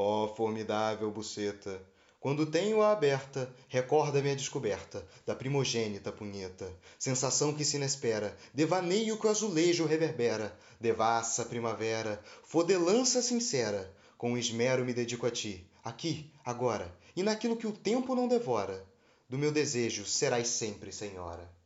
Ó oh, formidável buceta, quando tenho-a aberta, recorda-me a descoberta da primogênita punheta. Sensação que se inespera, devaneio que o azulejo reverbera, devassa primavera, fodelança sincera. Com esmero me dedico a ti, aqui, agora, e naquilo que o tempo não devora. Do meu desejo serás sempre senhora.